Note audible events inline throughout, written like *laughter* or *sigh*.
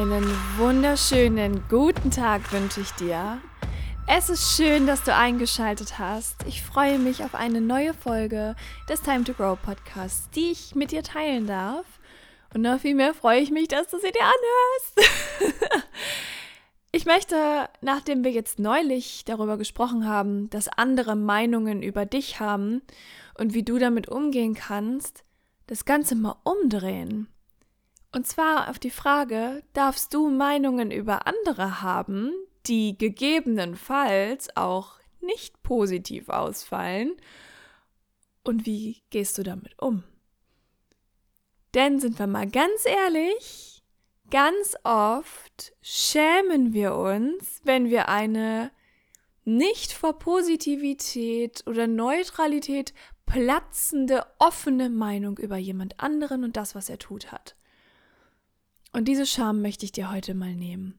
Einen wunderschönen guten Tag wünsche ich dir. Es ist schön, dass du eingeschaltet hast. Ich freue mich auf eine neue Folge des Time to Grow Podcasts, die ich mit dir teilen darf. Und noch viel mehr freue ich mich, dass du sie dir anhörst. *laughs* ich möchte, nachdem wir jetzt neulich darüber gesprochen haben, dass andere Meinungen über dich haben und wie du damit umgehen kannst, das Ganze mal umdrehen und zwar auf die Frage, darfst du Meinungen über andere haben, die gegebenenfalls auch nicht positiv ausfallen? Und wie gehst du damit um? Denn sind wir mal ganz ehrlich, ganz oft schämen wir uns, wenn wir eine nicht vor Positivität oder Neutralität platzende, offene Meinung über jemand anderen und das, was er tut hat. Und diese Scham möchte ich dir heute mal nehmen.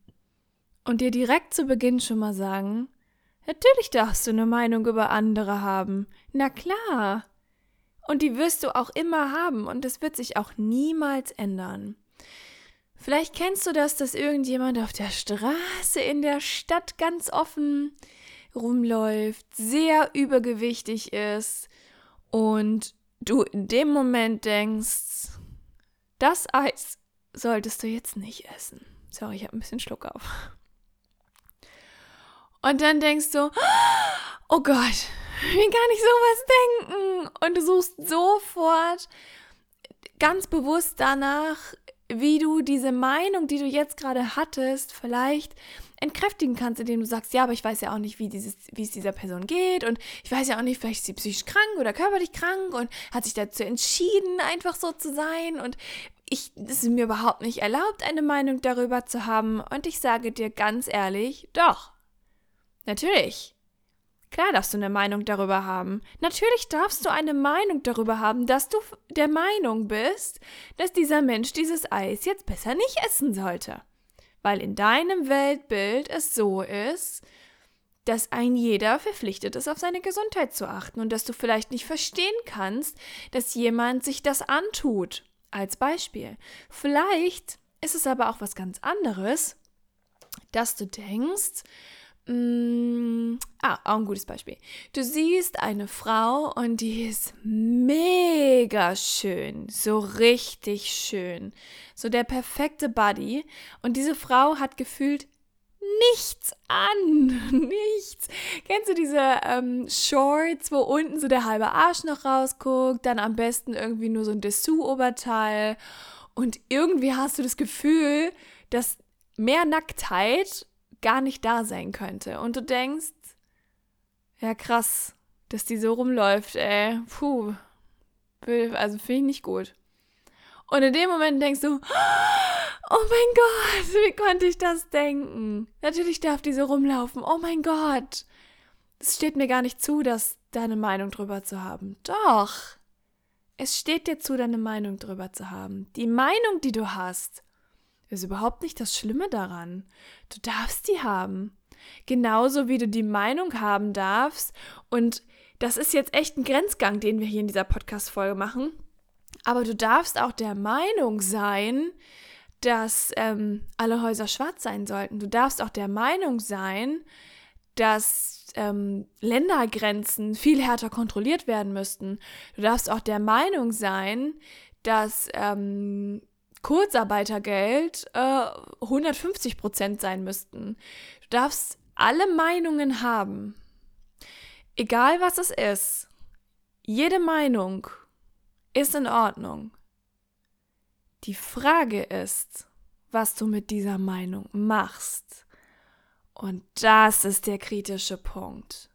Und dir direkt zu Beginn schon mal sagen, natürlich darfst du eine Meinung über andere haben. Na klar. Und die wirst du auch immer haben und es wird sich auch niemals ändern. Vielleicht kennst du das, dass irgendjemand auf der Straße in der Stadt ganz offen rumläuft, sehr übergewichtig ist und du in dem Moment denkst, das Eis solltest du jetzt nicht essen. Sorry, ich habe ein bisschen Schluck auf. Und dann denkst du, oh Gott, wie kann ich sowas denken? Und du suchst sofort ganz bewusst danach, wie du diese Meinung, die du jetzt gerade hattest, vielleicht entkräftigen kannst, indem du sagst, ja, aber ich weiß ja auch nicht, wie, dieses, wie es dieser Person geht und ich weiß ja auch nicht, vielleicht ist sie psychisch krank oder körperlich krank und hat sich dazu entschieden, einfach so zu sein und ich, es ist mir überhaupt nicht erlaubt, eine Meinung darüber zu haben. Und ich sage dir ganz ehrlich, doch. Natürlich. Klar darfst du eine Meinung darüber haben. Natürlich darfst du eine Meinung darüber haben, dass du der Meinung bist, dass dieser Mensch dieses Eis jetzt besser nicht essen sollte. Weil in deinem Weltbild es so ist, dass ein jeder verpflichtet ist, auf seine Gesundheit zu achten und dass du vielleicht nicht verstehen kannst, dass jemand sich das antut als Beispiel. Vielleicht ist es aber auch was ganz anderes, dass du denkst, mh, mm, ah, auch ein gutes Beispiel. Du siehst eine Frau und die ist mega schön, so richtig schön, so der perfekte Buddy und diese Frau hat gefühlt nichts an. *laughs* Nichts. Kennst du diese ähm, Shorts, wo unten so der halbe Arsch noch rausguckt, dann am besten irgendwie nur so ein Dessous-Oberteil und irgendwie hast du das Gefühl, dass mehr Nacktheit gar nicht da sein könnte. Und du denkst, ja krass, dass die so rumläuft, ey. Puh. Also finde ich nicht gut. Und in dem Moment denkst du, oh mein Gott, wie konnte ich das denken? Natürlich darf diese rumlaufen. Oh mein Gott. Es steht mir gar nicht zu, das deine Meinung drüber zu haben. Doch. Es steht dir zu, deine Meinung drüber zu haben. Die Meinung, die du hast, ist überhaupt nicht das Schlimme daran. Du darfst die haben. Genauso wie du die Meinung haben darfst. Und das ist jetzt echt ein Grenzgang, den wir hier in dieser Podcast-Folge machen aber du darfst auch der Meinung sein, dass ähm, alle Häuser schwarz sein sollten. Du darfst auch der Meinung sein, dass ähm, Ländergrenzen viel härter kontrolliert werden müssten. Du darfst auch der Meinung sein, dass ähm, Kurzarbeitergeld äh, 150 Prozent sein müssten. Du darfst alle Meinungen haben. Egal was es ist. Jede Meinung ist in Ordnung. Die Frage ist, was du mit dieser Meinung machst. Und das ist der kritische Punkt.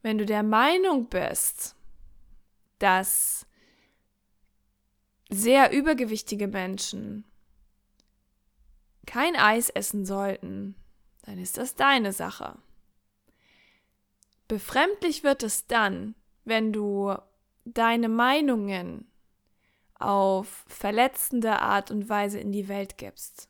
Wenn du der Meinung bist, dass sehr übergewichtige Menschen kein Eis essen sollten, dann ist das deine Sache. Befremdlich wird es dann, wenn du deine Meinungen auf verletzende Art und Weise in die Welt gibst.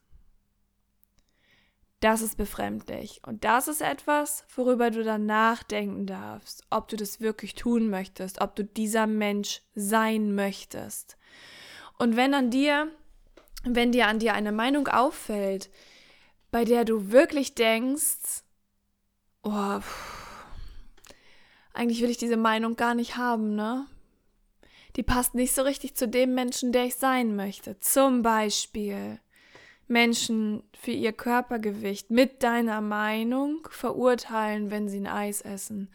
Das ist befremdlich. Und das ist etwas, worüber du dann nachdenken darfst, ob du das wirklich tun möchtest, ob du dieser Mensch sein möchtest. Und wenn an dir, wenn dir an dir eine Meinung auffällt, bei der du wirklich denkst, oh, eigentlich will ich diese Meinung gar nicht haben, ne? Die passt nicht so richtig zu dem Menschen, der ich sein möchte. Zum Beispiel Menschen für ihr Körpergewicht mit deiner Meinung verurteilen, wenn sie ein Eis essen.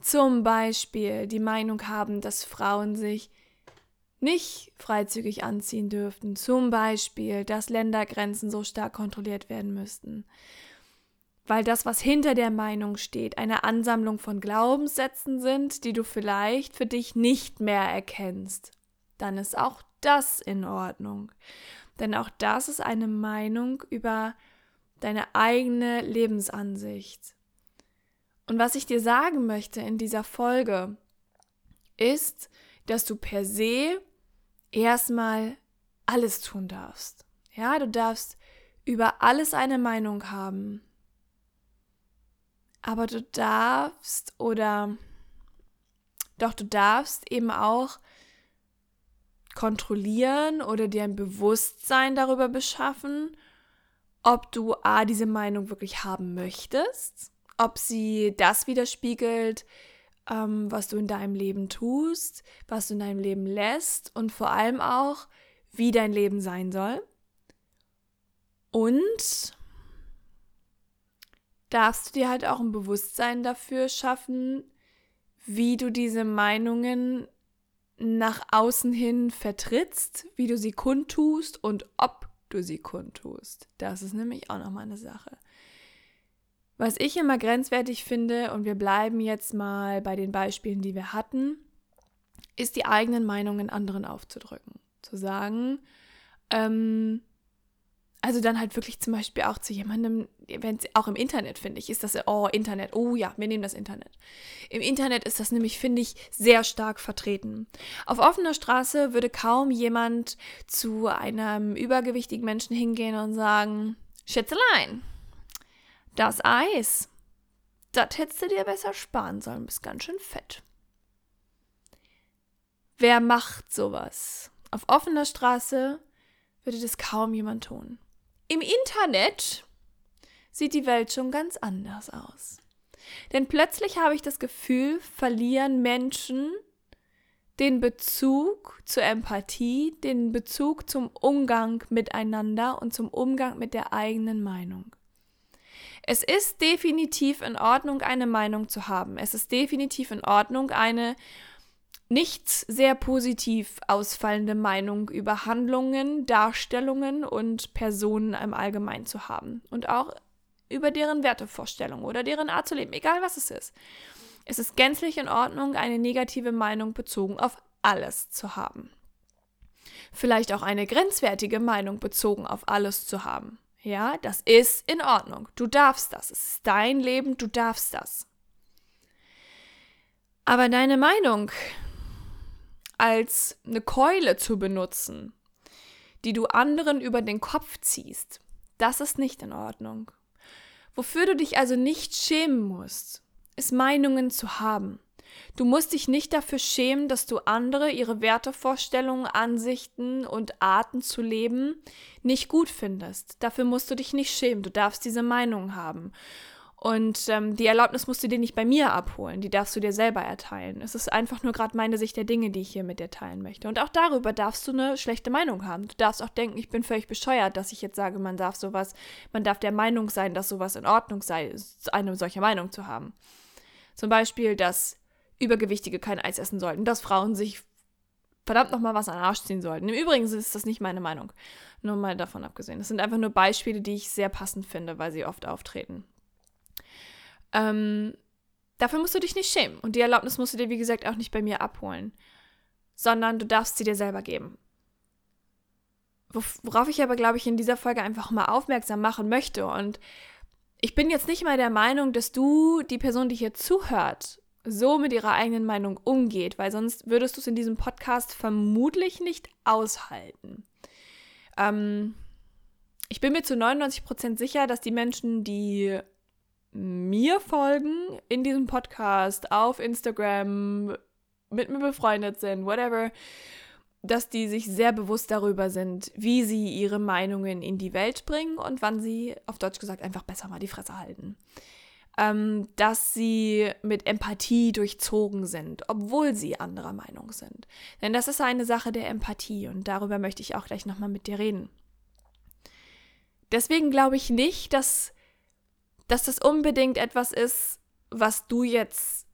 Zum Beispiel die Meinung haben, dass Frauen sich nicht freizügig anziehen dürften. Zum Beispiel, dass Ländergrenzen so stark kontrolliert werden müssten. Weil das, was hinter der Meinung steht, eine Ansammlung von Glaubenssätzen sind, die du vielleicht für dich nicht mehr erkennst. Dann ist auch das in Ordnung. Denn auch das ist eine Meinung über deine eigene Lebensansicht. Und was ich dir sagen möchte in dieser Folge, ist, dass du per se erstmal alles tun darfst. Ja, du darfst über alles eine Meinung haben. Aber du darfst oder doch du darfst eben auch kontrollieren oder dir ein Bewusstsein darüber beschaffen, ob du A, diese Meinung wirklich haben möchtest, ob sie das widerspiegelt, ähm, was du in deinem Leben tust, was du in deinem Leben lässt und vor allem auch, wie dein Leben sein soll. Und darfst du dir halt auch ein Bewusstsein dafür schaffen, wie du diese Meinungen nach außen hin vertrittst, wie du sie kundtust und ob du sie kundtust. Das ist nämlich auch nochmal eine Sache. Was ich immer grenzwertig finde, und wir bleiben jetzt mal bei den Beispielen, die wir hatten, ist die eigenen Meinungen anderen aufzudrücken. Zu sagen, ähm, also dann halt wirklich zum Beispiel auch zu jemandem, wenn auch im Internet, finde ich, ist das, oh, Internet, oh ja, wir nehmen das Internet. Im Internet ist das nämlich, finde ich, sehr stark vertreten. Auf offener Straße würde kaum jemand zu einem übergewichtigen Menschen hingehen und sagen, Schätzelein, das Eis, das hättest du dir besser sparen sollen, bist ganz schön fett. Wer macht sowas? Auf offener Straße würde das kaum jemand tun. Im Internet sieht die Welt schon ganz anders aus. Denn plötzlich habe ich das Gefühl, verlieren Menschen den Bezug zur Empathie, den Bezug zum Umgang miteinander und zum Umgang mit der eigenen Meinung. Es ist definitiv in Ordnung, eine Meinung zu haben. Es ist definitiv in Ordnung, eine nicht sehr positiv ausfallende Meinung über Handlungen, Darstellungen und Personen im Allgemeinen zu haben. Und auch über deren Wertevorstellungen oder deren Art zu leben, egal was es ist. Es ist gänzlich in Ordnung, eine negative Meinung bezogen auf alles zu haben. Vielleicht auch eine grenzwertige Meinung bezogen auf alles zu haben. Ja, das ist in Ordnung. Du darfst das. Es ist dein Leben, du darfst das. Aber deine Meinung als eine Keule zu benutzen, die du anderen über den Kopf ziehst, das ist nicht in Ordnung. Wofür du dich also nicht schämen musst, ist Meinungen zu haben. Du musst dich nicht dafür schämen, dass du andere, ihre Wertevorstellungen, Ansichten und Arten zu leben nicht gut findest. Dafür musst du dich nicht schämen. Du darfst diese Meinung haben. Und ähm, die Erlaubnis musst du dir nicht bei mir abholen, die darfst du dir selber erteilen. Es ist einfach nur gerade meine Sicht der Dinge, die ich hier mit dir teilen möchte. Und auch darüber darfst du eine schlechte Meinung haben. Du darfst auch denken, ich bin völlig bescheuert, dass ich jetzt sage, man darf sowas, man darf der Meinung sein, dass sowas in Ordnung sei, eine solche Meinung zu haben. Zum Beispiel, dass Übergewichtige kein Eis essen sollten, dass Frauen sich verdammt nochmal was an den Arsch ziehen sollten. Im Übrigen ist das nicht meine Meinung. Nur mal davon abgesehen. Das sind einfach nur Beispiele, die ich sehr passend finde, weil sie oft auftreten. Ähm, dafür musst du dich nicht schämen. Und die Erlaubnis musst du dir, wie gesagt, auch nicht bei mir abholen. Sondern du darfst sie dir selber geben. worauf ich aber, glaube ich, in dieser Folge einfach mal aufmerksam machen möchte. Und ich bin jetzt nicht mal der Meinung, dass du, die Person, die hier zuhört, so mit ihrer eigenen Meinung umgeht, weil sonst würdest du es in diesem Podcast vermutlich nicht aushalten. Ähm, ich bin mir zu 99% sicher, dass die Menschen, die mir folgen in diesem Podcast, auf Instagram, mit mir befreundet sind, whatever, dass die sich sehr bewusst darüber sind, wie sie ihre Meinungen in die Welt bringen und wann sie, auf Deutsch gesagt, einfach besser mal die Fresse halten. Ähm, dass sie mit Empathie durchzogen sind, obwohl sie anderer Meinung sind. Denn das ist eine Sache der Empathie und darüber möchte ich auch gleich nochmal mit dir reden. Deswegen glaube ich nicht, dass, dass das unbedingt etwas ist, was du jetzt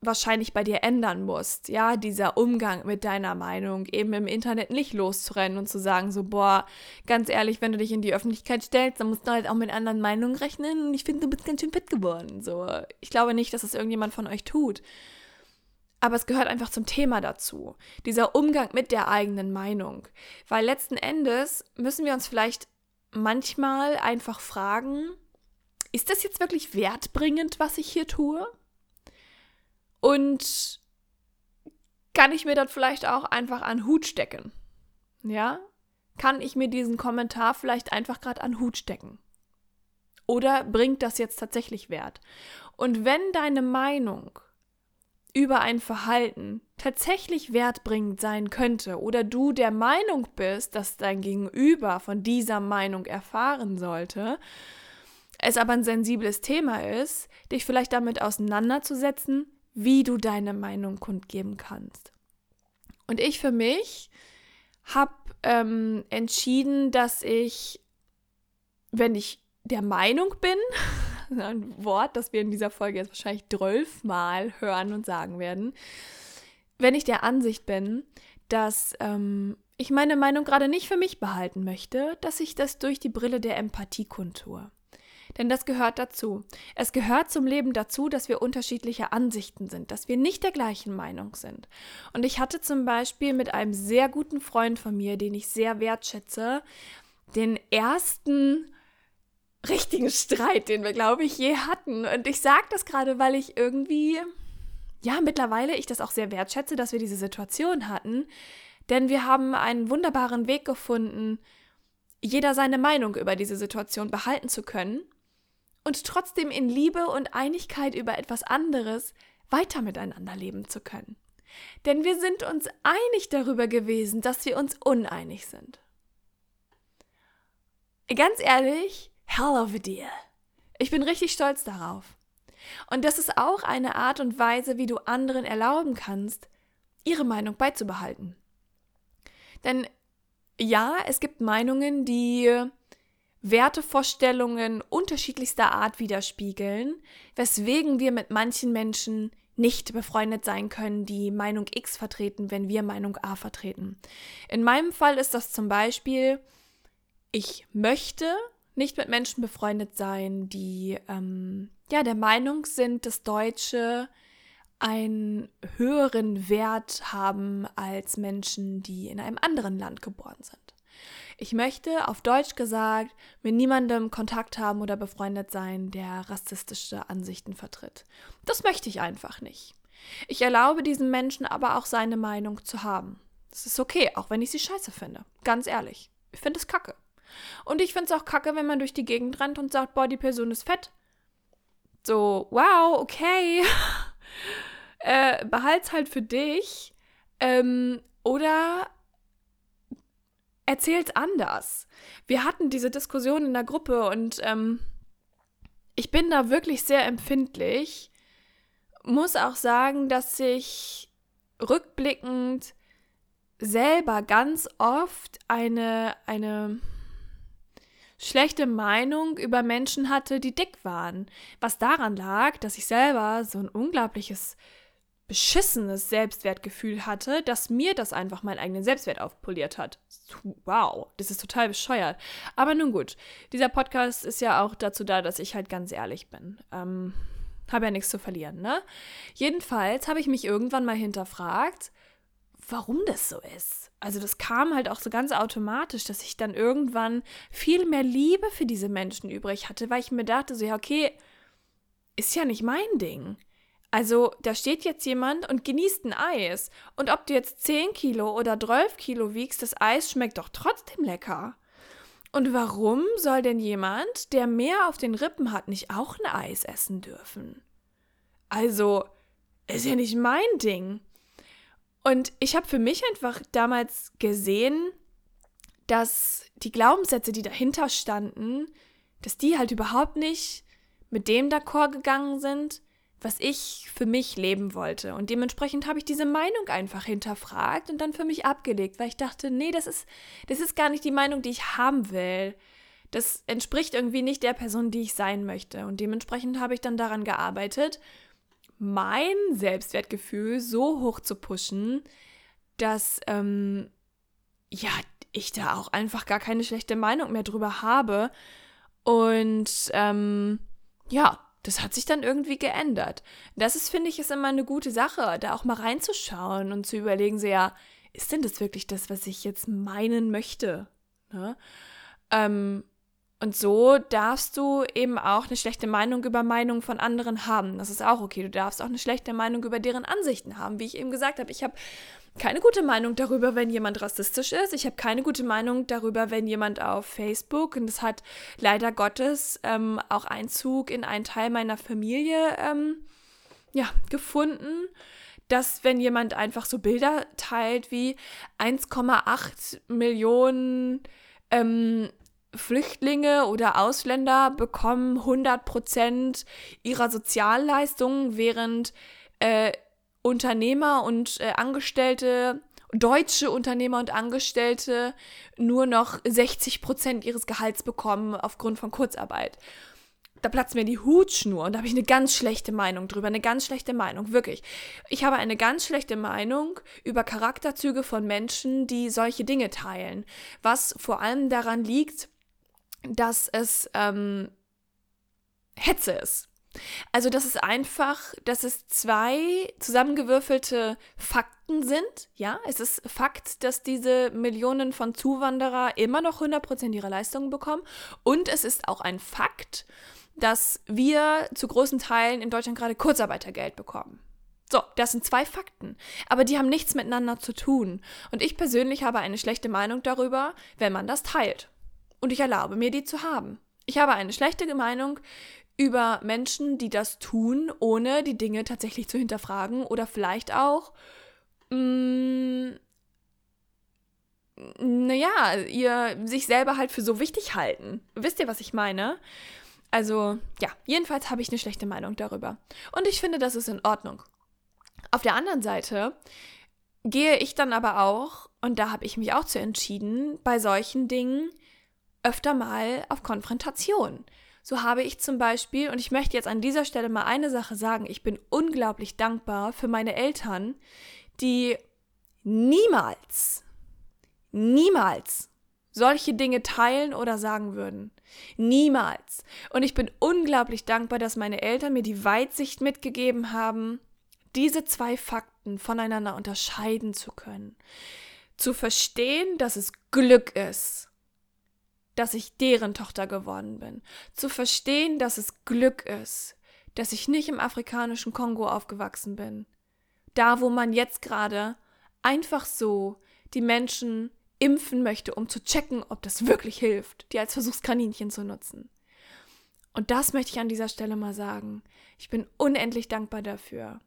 wahrscheinlich bei dir ändern musst. Ja, dieser Umgang mit deiner Meinung, eben im Internet nicht loszurennen und zu sagen, so, boah, ganz ehrlich, wenn du dich in die Öffentlichkeit stellst, dann musst du halt auch mit anderen Meinungen rechnen und ich finde, du bist ganz schön fit geworden. So, ich glaube nicht, dass das irgendjemand von euch tut. Aber es gehört einfach zum Thema dazu. Dieser Umgang mit der eigenen Meinung. Weil letzten Endes müssen wir uns vielleicht manchmal einfach fragen, ist das jetzt wirklich wertbringend, was ich hier tue? Und kann ich mir das vielleicht auch einfach an Hut stecken? Ja? Kann ich mir diesen Kommentar vielleicht einfach gerade an Hut stecken? Oder bringt das jetzt tatsächlich Wert? Und wenn deine Meinung über ein Verhalten tatsächlich wertbringend sein könnte oder du der Meinung bist, dass dein Gegenüber von dieser Meinung erfahren sollte, es aber ein sensibles Thema ist, dich vielleicht damit auseinanderzusetzen, wie du deine Meinung kundgeben kannst. Und ich für mich habe ähm, entschieden, dass ich, wenn ich der Meinung bin, *laughs* ein Wort, das wir in dieser Folge jetzt wahrscheinlich Mal hören und sagen werden, wenn ich der Ansicht bin, dass ähm, ich meine Meinung gerade nicht für mich behalten möchte, dass ich das durch die Brille der Empathie kundtue. Denn das gehört dazu. Es gehört zum Leben dazu, dass wir unterschiedliche Ansichten sind, dass wir nicht der gleichen Meinung sind. Und ich hatte zum Beispiel mit einem sehr guten Freund von mir, den ich sehr wertschätze, den ersten richtigen Streit, den wir, glaube ich, je hatten. Und ich sage das gerade, weil ich irgendwie, ja, mittlerweile ich das auch sehr wertschätze, dass wir diese Situation hatten. Denn wir haben einen wunderbaren Weg gefunden, jeder seine Meinung über diese Situation behalten zu können und trotzdem in Liebe und Einigkeit über etwas anderes weiter miteinander leben zu können. Denn wir sind uns einig darüber gewesen, dass wir uns uneinig sind. Ganz ehrlich, hell of a deal. Ich bin richtig stolz darauf. Und das ist auch eine Art und Weise, wie du anderen erlauben kannst, ihre Meinung beizubehalten. Denn ja, es gibt Meinungen, die Wertevorstellungen unterschiedlichster Art widerspiegeln, weswegen wir mit manchen Menschen nicht befreundet sein können, die Meinung X vertreten, wenn wir Meinung A vertreten. In meinem Fall ist das zum Beispiel, ich möchte nicht mit Menschen befreundet sein, die ähm, ja der Meinung sind, dass Deutsche einen höheren Wert haben als Menschen, die in einem anderen Land geboren sind. Ich möchte, auf Deutsch gesagt, mit niemandem Kontakt haben oder befreundet sein, der rassistische Ansichten vertritt. Das möchte ich einfach nicht. Ich erlaube diesem Menschen aber auch seine Meinung zu haben. Das ist okay, auch wenn ich sie scheiße finde. Ganz ehrlich. Ich finde es kacke. Und ich finde es auch kacke, wenn man durch die Gegend rennt und sagt, boah, die Person ist fett. So, wow, okay. *laughs* äh, behalt's halt für dich. Ähm, oder erzählt anders. Wir hatten diese Diskussion in der Gruppe und ähm, ich bin da wirklich sehr empfindlich. Muss auch sagen, dass ich rückblickend selber ganz oft eine, eine schlechte Meinung über Menschen hatte, die dick waren. Was daran lag, dass ich selber so ein unglaubliches beschissenes Selbstwertgefühl hatte, dass mir das einfach meinen eigenen Selbstwert aufpoliert hat. Wow, das ist total bescheuert. Aber nun gut, dieser Podcast ist ja auch dazu da, dass ich halt ganz ehrlich bin. Ähm, habe ja nichts zu verlieren, ne? Jedenfalls habe ich mich irgendwann mal hinterfragt, warum das so ist. also das kam halt auch so ganz automatisch, dass ich dann irgendwann viel mehr Liebe für diese Menschen übrig hatte, weil ich mir dachte, so ja, okay, ist ja nicht mein Ding. Also da steht jetzt jemand und genießt ein Eis. Und ob du jetzt 10 Kilo oder 12 Kilo wiegst, das Eis schmeckt doch trotzdem lecker. Und warum soll denn jemand, der mehr auf den Rippen hat, nicht auch ein Eis essen dürfen? Also, ist ja nicht mein Ding. Und ich habe für mich einfach damals gesehen, dass die Glaubenssätze, die dahinter standen, dass die halt überhaupt nicht mit dem d'accord gegangen sind, was ich für mich leben wollte. Und dementsprechend habe ich diese Meinung einfach hinterfragt und dann für mich abgelegt, weil ich dachte, nee, das ist, das ist gar nicht die Meinung, die ich haben will. Das entspricht irgendwie nicht der Person, die ich sein möchte. Und dementsprechend habe ich dann daran gearbeitet, mein Selbstwertgefühl so hoch zu pushen, dass ähm, ja, ich da auch einfach gar keine schlechte Meinung mehr drüber habe. Und ähm, ja, das hat sich dann irgendwie geändert. Das ist, finde ich, ist immer eine gute Sache, da auch mal reinzuschauen und zu überlegen, so ja, ist denn das wirklich das, was ich jetzt meinen möchte? Ne? Ähm, und so darfst du eben auch eine schlechte Meinung über Meinungen von anderen haben. Das ist auch okay. Du darfst auch eine schlechte Meinung über deren Ansichten haben. Wie ich eben gesagt habe, ich habe keine gute Meinung darüber, wenn jemand rassistisch ist. Ich habe keine gute Meinung darüber, wenn jemand auf Facebook, und das hat leider Gottes ähm, auch Einzug in einen Teil meiner Familie ähm, ja, gefunden, dass wenn jemand einfach so Bilder teilt wie 1,8 Millionen ähm, Flüchtlinge oder Ausländer bekommen 100% ihrer Sozialleistungen, während äh, Unternehmer und äh, Angestellte, deutsche Unternehmer und Angestellte nur noch 60% ihres Gehalts bekommen aufgrund von Kurzarbeit. Da platzt mir die Hutschnur und da habe ich eine ganz schlechte Meinung drüber, eine ganz schlechte Meinung, wirklich. Ich habe eine ganz schlechte Meinung über Charakterzüge von Menschen, die solche Dinge teilen, was vor allem daran liegt, dass es ähm, Hetze ist. Also, das ist einfach, dass es zwei zusammengewürfelte Fakten sind. Ja, es ist Fakt, dass diese Millionen von Zuwanderer immer noch 100% ihrer Leistungen bekommen. Und es ist auch ein Fakt, dass wir zu großen Teilen in Deutschland gerade Kurzarbeitergeld bekommen. So, das sind zwei Fakten, aber die haben nichts miteinander zu tun. Und ich persönlich habe eine schlechte Meinung darüber, wenn man das teilt und ich erlaube mir, die zu haben. Ich habe eine schlechte Meinung über Menschen, die das tun, ohne die Dinge tatsächlich zu hinterfragen oder vielleicht auch, mm, naja, ihr sich selber halt für so wichtig halten. Wisst ihr, was ich meine? Also, ja, jedenfalls habe ich eine schlechte Meinung darüber. Und ich finde, das ist in Ordnung. Auf der anderen Seite gehe ich dann aber auch, und da habe ich mich auch zu entschieden, bei solchen Dingen öfter mal auf Konfrontation. So habe ich zum Beispiel, und ich möchte jetzt an dieser Stelle mal eine Sache sagen, ich bin unglaublich dankbar für meine Eltern, die niemals, niemals solche Dinge teilen oder sagen würden. Niemals. Und ich bin unglaublich dankbar, dass meine Eltern mir die Weitsicht mitgegeben haben, diese zwei Fakten voneinander unterscheiden zu können. Zu verstehen, dass es Glück ist, dass ich deren Tochter geworden bin. Zu verstehen, dass es Glück ist, dass ich nicht im afrikanischen Kongo aufgewachsen bin. Da, wo man jetzt gerade einfach so die Menschen impfen möchte, um zu checken, ob das wirklich hilft, die als Versuchskaninchen zu nutzen. Und das möchte ich an dieser Stelle mal sagen. Ich bin unendlich dankbar dafür.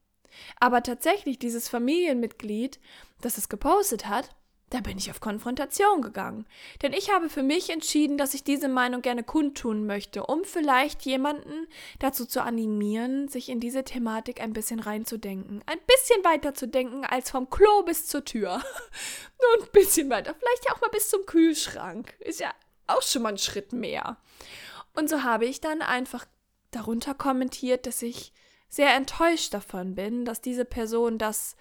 Aber tatsächlich, dieses Familienmitglied, das es gepostet hat, da bin ich auf Konfrontation gegangen. Denn ich habe für mich entschieden, dass ich diese Meinung gerne kundtun möchte, um vielleicht jemanden dazu zu animieren, sich in diese Thematik ein bisschen reinzudenken. Ein bisschen weiter zu denken als vom Klo bis zur Tür. *laughs* Nur ein bisschen weiter. Vielleicht auch mal bis zum Kühlschrank. Ist ja auch schon mal ein Schritt mehr. Und so habe ich dann einfach darunter kommentiert, dass ich sehr enttäuscht davon bin, dass diese Person das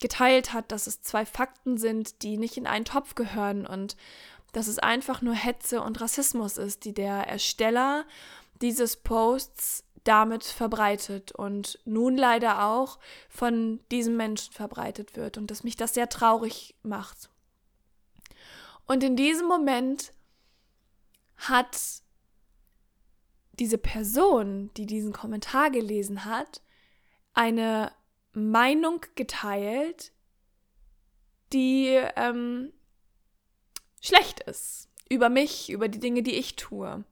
geteilt hat, dass es zwei Fakten sind, die nicht in einen Topf gehören und dass es einfach nur Hetze und Rassismus ist, die der Ersteller dieses Posts damit verbreitet und nun leider auch von diesem Menschen verbreitet wird und dass mich das sehr traurig macht. Und in diesem Moment hat diese Person, die diesen Kommentar gelesen hat, eine Meinung geteilt, die ähm, schlecht ist über mich, über die Dinge, die ich tue.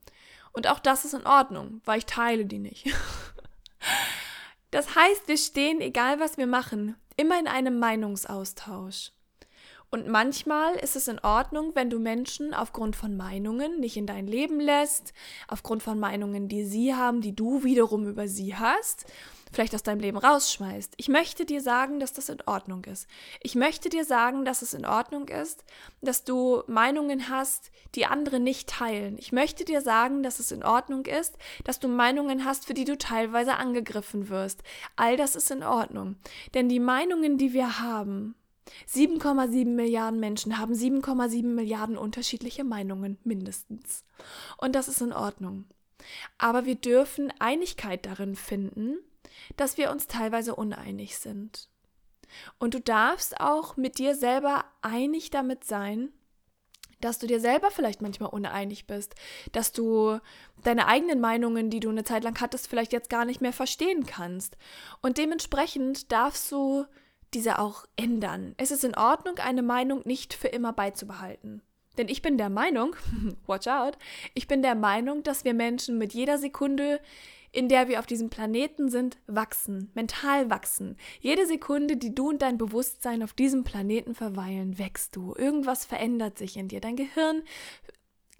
Und auch das ist in Ordnung, weil ich teile die nicht. *laughs* das heißt, wir stehen, egal was wir machen, immer in einem Meinungsaustausch. Und manchmal ist es in Ordnung, wenn du Menschen aufgrund von Meinungen nicht in dein Leben lässt, aufgrund von Meinungen, die sie haben, die du wiederum über sie hast, vielleicht aus deinem Leben rausschmeißt. Ich möchte dir sagen, dass das in Ordnung ist. Ich möchte dir sagen, dass es in Ordnung ist, dass du Meinungen hast, die andere nicht teilen. Ich möchte dir sagen, dass es in Ordnung ist, dass du Meinungen hast, für die du teilweise angegriffen wirst. All das ist in Ordnung. Denn die Meinungen, die wir haben, 7,7 Milliarden Menschen haben 7,7 Milliarden unterschiedliche Meinungen mindestens. Und das ist in Ordnung. Aber wir dürfen Einigkeit darin finden, dass wir uns teilweise uneinig sind. Und du darfst auch mit dir selber einig damit sein, dass du dir selber vielleicht manchmal uneinig bist, dass du deine eigenen Meinungen, die du eine Zeit lang hattest, vielleicht jetzt gar nicht mehr verstehen kannst. Und dementsprechend darfst du diese auch ändern. Es ist in Ordnung, eine Meinung nicht für immer beizubehalten. Denn ich bin der Meinung, *laughs* watch out, ich bin der Meinung, dass wir Menschen mit jeder Sekunde, in der wir auf diesem Planeten sind, wachsen, mental wachsen. Jede Sekunde, die du und dein Bewusstsein auf diesem Planeten verweilen, wächst du. Irgendwas verändert sich in dir. Dein Gehirn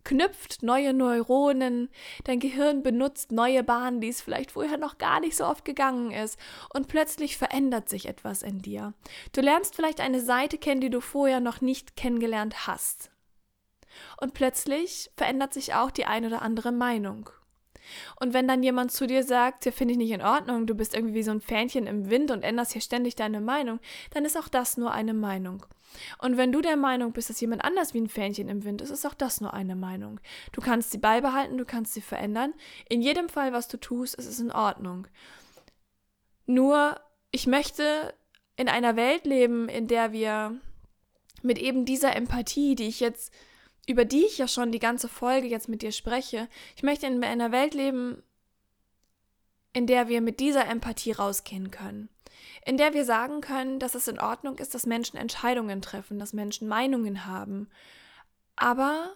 knüpft neue Neuronen, dein Gehirn benutzt neue Bahnen, die es vielleicht vorher noch gar nicht so oft gegangen ist und plötzlich verändert sich etwas in dir. Du lernst vielleicht eine Seite kennen, die du vorher noch nicht kennengelernt hast. Und plötzlich verändert sich auch die ein oder andere Meinung. Und wenn dann jemand zu dir sagt, ja, finde ich nicht in Ordnung, du bist irgendwie wie so ein Fähnchen im Wind und änderst hier ständig deine Meinung, dann ist auch das nur eine Meinung. Und wenn du der Meinung bist, dass jemand anders wie ein Fähnchen im Wind ist, ist auch das nur eine Meinung. Du kannst sie beibehalten, du kannst sie verändern. In jedem Fall, was du tust, ist es in Ordnung. Nur, ich möchte in einer Welt leben, in der wir mit eben dieser Empathie, die ich jetzt, über die ich ja schon die ganze Folge jetzt mit dir spreche, ich möchte in einer Welt leben, in der wir mit dieser Empathie rausgehen können. In der wir sagen können, dass es in Ordnung ist, dass Menschen Entscheidungen treffen, dass Menschen Meinungen haben, aber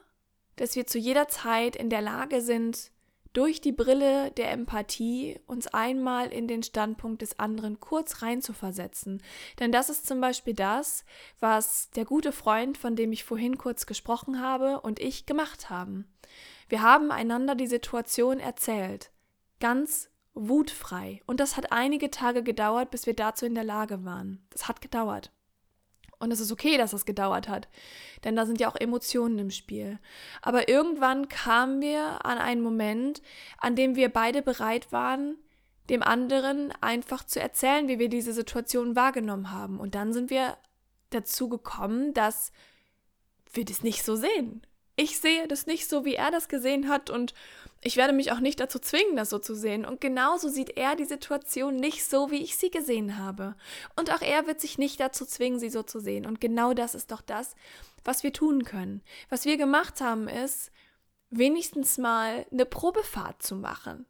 dass wir zu jeder Zeit in der Lage sind, durch die Brille der Empathie uns einmal in den Standpunkt des anderen kurz reinzuversetzen. Denn das ist zum Beispiel das, was der gute Freund, von dem ich vorhin kurz gesprochen habe, und ich gemacht haben. Wir haben einander die Situation erzählt, ganz wutfrei. Und das hat einige Tage gedauert, bis wir dazu in der Lage waren. Das hat gedauert. Und es ist okay, dass das gedauert hat, denn da sind ja auch Emotionen im Spiel. Aber irgendwann kamen wir an einen Moment, an dem wir beide bereit waren, dem anderen einfach zu erzählen, wie wir diese Situation wahrgenommen haben. Und dann sind wir dazu gekommen, dass wir das nicht so sehen. Ich sehe das nicht so, wie er das gesehen hat und ich werde mich auch nicht dazu zwingen, das so zu sehen. Und genauso sieht er die Situation nicht so, wie ich sie gesehen habe. Und auch er wird sich nicht dazu zwingen, sie so zu sehen. Und genau das ist doch das, was wir tun können. Was wir gemacht haben, ist, wenigstens mal eine Probefahrt zu machen.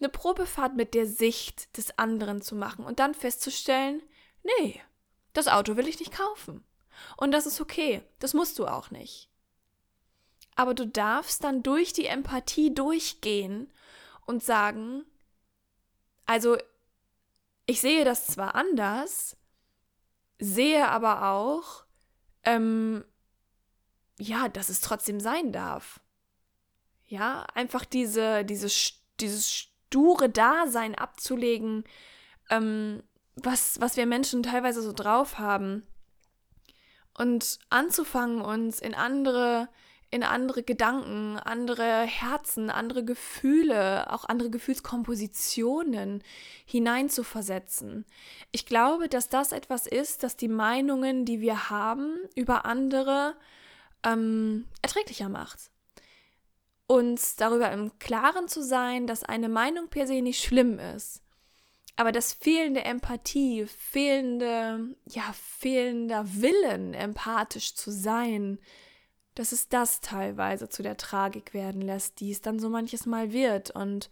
Eine Probefahrt mit der Sicht des anderen zu machen und dann festzustellen, nee, das Auto will ich nicht kaufen. Und das ist okay, das musst du auch nicht aber du darfst dann durch die Empathie durchgehen und sagen, also ich sehe das zwar anders, sehe aber auch, ähm, ja, dass es trotzdem sein darf. Ja, einfach diese, diese, dieses sture Dasein abzulegen, ähm, was, was wir Menschen teilweise so drauf haben. Und anzufangen, uns in andere in andere Gedanken, andere Herzen, andere Gefühle, auch andere Gefühlskompositionen hineinzuversetzen. Ich glaube, dass das etwas ist, das die Meinungen, die wir haben über andere, ähm, erträglicher macht. Uns darüber im Klaren zu sein, dass eine Meinung per se nicht schlimm ist. Aber das fehlende Empathie, fehlende, ja, fehlender Willen, empathisch zu sein, dass es das teilweise zu der Tragik werden lässt, die es dann so manches Mal wird. Und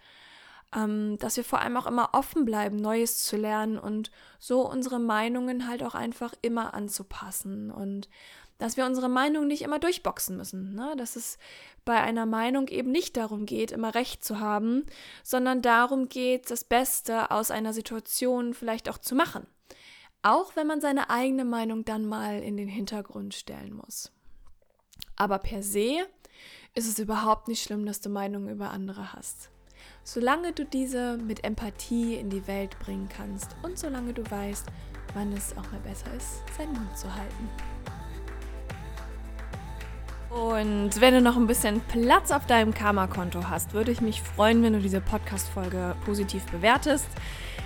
ähm, dass wir vor allem auch immer offen bleiben, Neues zu lernen und so unsere Meinungen halt auch einfach immer anzupassen und dass wir unsere Meinung nicht immer durchboxen müssen, ne? dass es bei einer Meinung eben nicht darum geht, immer recht zu haben, sondern darum geht, das Beste aus einer Situation vielleicht auch zu machen. Auch wenn man seine eigene Meinung dann mal in den Hintergrund stellen muss. Aber per se ist es überhaupt nicht schlimm, dass du Meinungen über andere hast solange du diese mit Empathie in die Welt bringen kannst und solange du weißt, wann es auch mal besser ist, seinen Mund zu halten. Und wenn du noch ein bisschen Platz auf deinem Karma-Konto hast, würde ich mich freuen, wenn du diese Podcast-Folge positiv bewertest.